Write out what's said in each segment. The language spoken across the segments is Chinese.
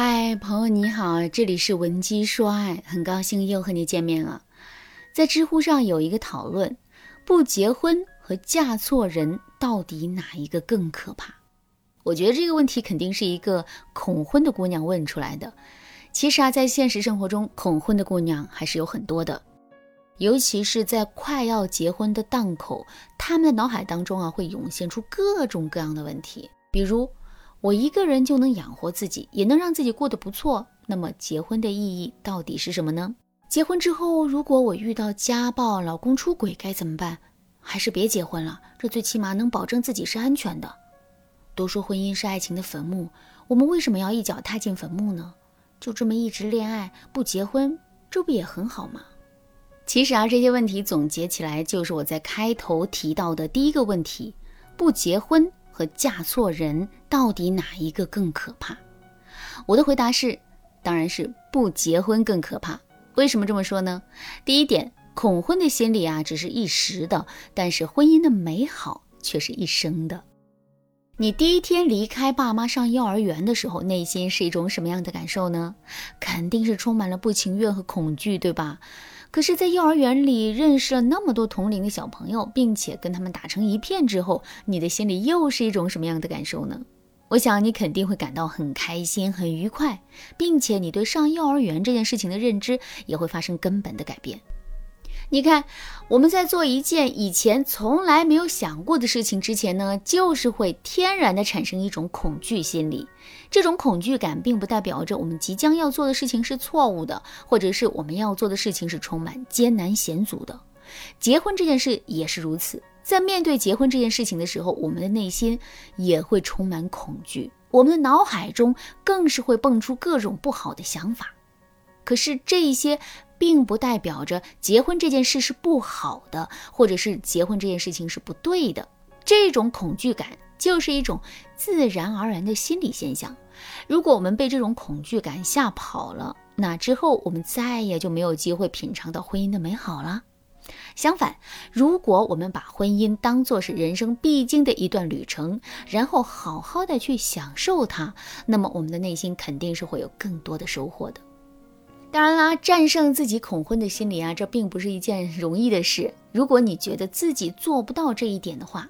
嗨，朋友你好，这里是文姬说爱，很高兴又和你见面了。在知乎上有一个讨论：不结婚和嫁错人，到底哪一个更可怕？我觉得这个问题肯定是一个恐婚的姑娘问出来的。其实啊，在现实生活中，恐婚的姑娘还是有很多的，尤其是在快要结婚的档口，她们的脑海当中啊，会涌现出各种各样的问题，比如。我一个人就能养活自己，也能让自己过得不错。那么结婚的意义到底是什么呢？结婚之后，如果我遇到家暴、老公出轨该怎么办？还是别结婚了，这最起码能保证自己是安全的。都说婚姻是爱情的坟墓，我们为什么要一脚踏进坟墓呢？就这么一直恋爱不结婚，这不也很好吗？其实啊，这些问题总结起来就是我在开头提到的第一个问题：不结婚。和嫁错人到底哪一个更可怕？我的回答是，当然是不结婚更可怕。为什么这么说呢？第一点，恐婚的心理啊，只是一时的，但是婚姻的美好却是一生的。你第一天离开爸妈上幼儿园的时候，内心是一种什么样的感受呢？肯定是充满了不情愿和恐惧，对吧？可是，在幼儿园里认识了那么多同龄的小朋友，并且跟他们打成一片之后，你的心里又是一种什么样的感受呢？我想你肯定会感到很开心、很愉快，并且你对上幼儿园这件事情的认知也会发生根本的改变。你看，我们在做一件以前从来没有想过的事情之前呢，就是会天然的产生一种恐惧心理。这种恐惧感并不代表着我们即将要做的事情是错误的，或者是我们要做的事情是充满艰难险阻的。结婚这件事也是如此，在面对结婚这件事情的时候，我们的内心也会充满恐惧，我们的脑海中更是会蹦出各种不好的想法。可是这一些。并不代表着结婚这件事是不好的，或者是结婚这件事情是不对的。这种恐惧感就是一种自然而然的心理现象。如果我们被这种恐惧感吓跑了，那之后我们再也就没有机会品尝到婚姻的美好了。相反，如果我们把婚姻当作是人生必经的一段旅程，然后好好的去享受它，那么我们的内心肯定是会有更多的收获的。当然啦，战胜自己恐婚的心理啊，这并不是一件容易的事。如果你觉得自己做不到这一点的话，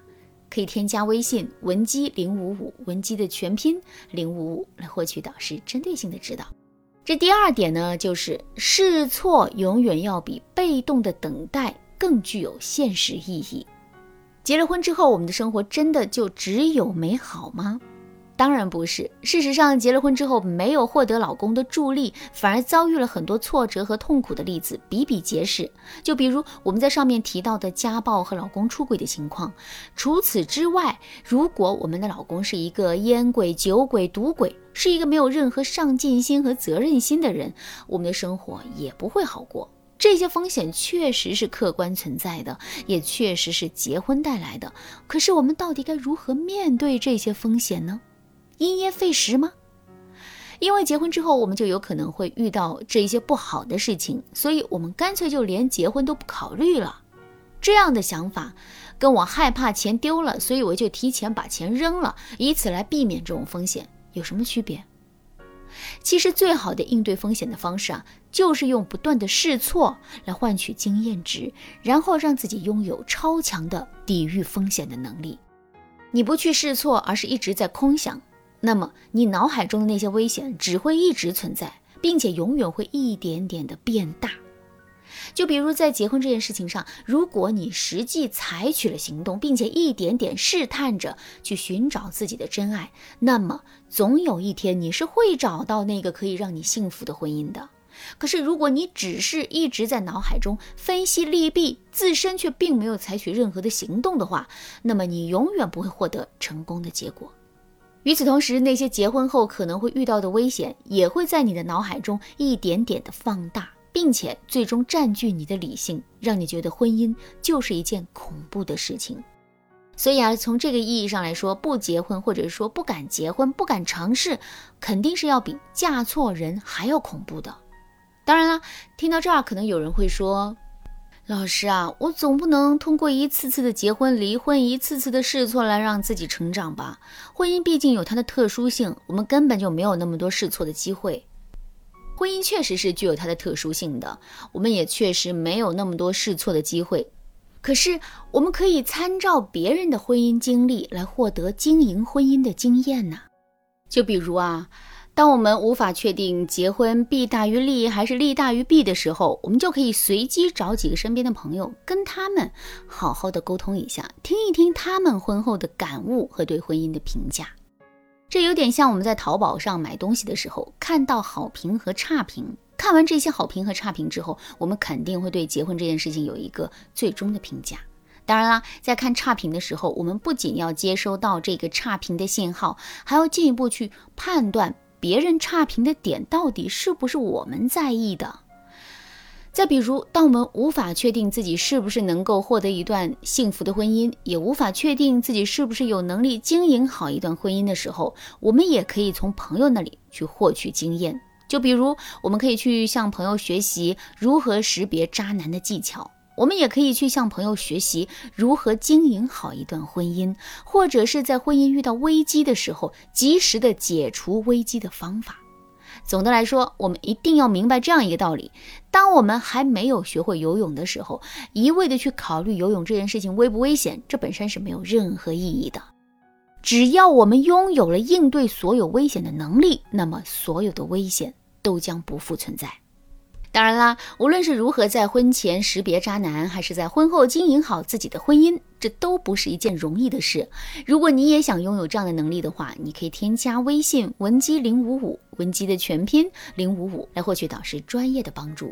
可以添加微信文姬零五五，文姬的全拼零五五，来获取导师针对性的指导。这第二点呢，就是试错永远要比被动的等待更具有现实意义。结了婚之后，我们的生活真的就只有美好吗？当然不是。事实上，结了婚之后没有获得老公的助力，反而遭遇了很多挫折和痛苦的例子比比皆是。就比如我们在上面提到的家暴和老公出轨的情况。除此之外，如果我们的老公是一个烟鬼、酒鬼、赌鬼，是一个没有任何上进心和责任心的人，我们的生活也不会好过。这些风险确实是客观存在的，也确实是结婚带来的。可是我们到底该如何面对这些风险呢？因噎废食吗？因为结婚之后，我们就有可能会遇到这一些不好的事情，所以我们干脆就连结婚都不考虑了。这样的想法，跟我害怕钱丢了，所以我就提前把钱扔了，以此来避免这种风险，有什么区别？其实，最好的应对风险的方式啊，就是用不断的试错来换取经验值，然后让自己拥有超强的抵御风险的能力。你不去试错，而是一直在空想。那么，你脑海中的那些危险只会一直存在，并且永远会一点点的变大。就比如在结婚这件事情上，如果你实际采取了行动，并且一点点试探着去寻找自己的真爱，那么总有一天你是会找到那个可以让你幸福的婚姻的。可是，如果你只是一直在脑海中分析利弊，自身却并没有采取任何的行动的话，那么你永远不会获得成功的结果。与此同时，那些结婚后可能会遇到的危险，也会在你的脑海中一点点的放大，并且最终占据你的理性，让你觉得婚姻就是一件恐怖的事情。所以啊，从这个意义上来说，不结婚或者说不敢结婚、不敢尝试，肯定是要比嫁错人还要恐怖的。当然了，听到这儿，可能有人会说。老师啊，我总不能通过一次次的结婚、离婚，一次次的试错来让自己成长吧？婚姻毕竟有它的特殊性，我们根本就没有那么多试错的机会。婚姻确实是具有它的特殊性的，我们也确实没有那么多试错的机会。可是，我们可以参照别人的婚姻经历来获得经营婚姻的经验呢。就比如啊。当我们无法确定结婚弊大于利还是利大于弊的时候，我们就可以随机找几个身边的朋友，跟他们好好的沟通一下，听一听他们婚后的感悟和对婚姻的评价。这有点像我们在淘宝上买东西的时候，看到好评和差评，看完这些好评和差评之后，我们肯定会对结婚这件事情有一个最终的评价。当然啦，在看差评的时候，我们不仅要接收到这个差评的信号，还要进一步去判断。别人差评的点到底是不是我们在意的？再比如，当我们无法确定自己是不是能够获得一段幸福的婚姻，也无法确定自己是不是有能力经营好一段婚姻的时候，我们也可以从朋友那里去获取经验。就比如，我们可以去向朋友学习如何识别渣男的技巧。我们也可以去向朋友学习如何经营好一段婚姻，或者是在婚姻遇到危机的时候，及时的解除危机的方法。总的来说，我们一定要明白这样一个道理：当我们还没有学会游泳的时候，一味的去考虑游泳这件事情危不危险，这本身是没有任何意义的。只要我们拥有了应对所有危险的能力，那么所有的危险都将不复存在。当然啦，无论是如何在婚前识别渣男，还是在婚后经营好自己的婚姻，这都不是一件容易的事。如果你也想拥有这样的能力的话，你可以添加微信文姬零五五，文姬的全拼零五五，来获取导师专业的帮助。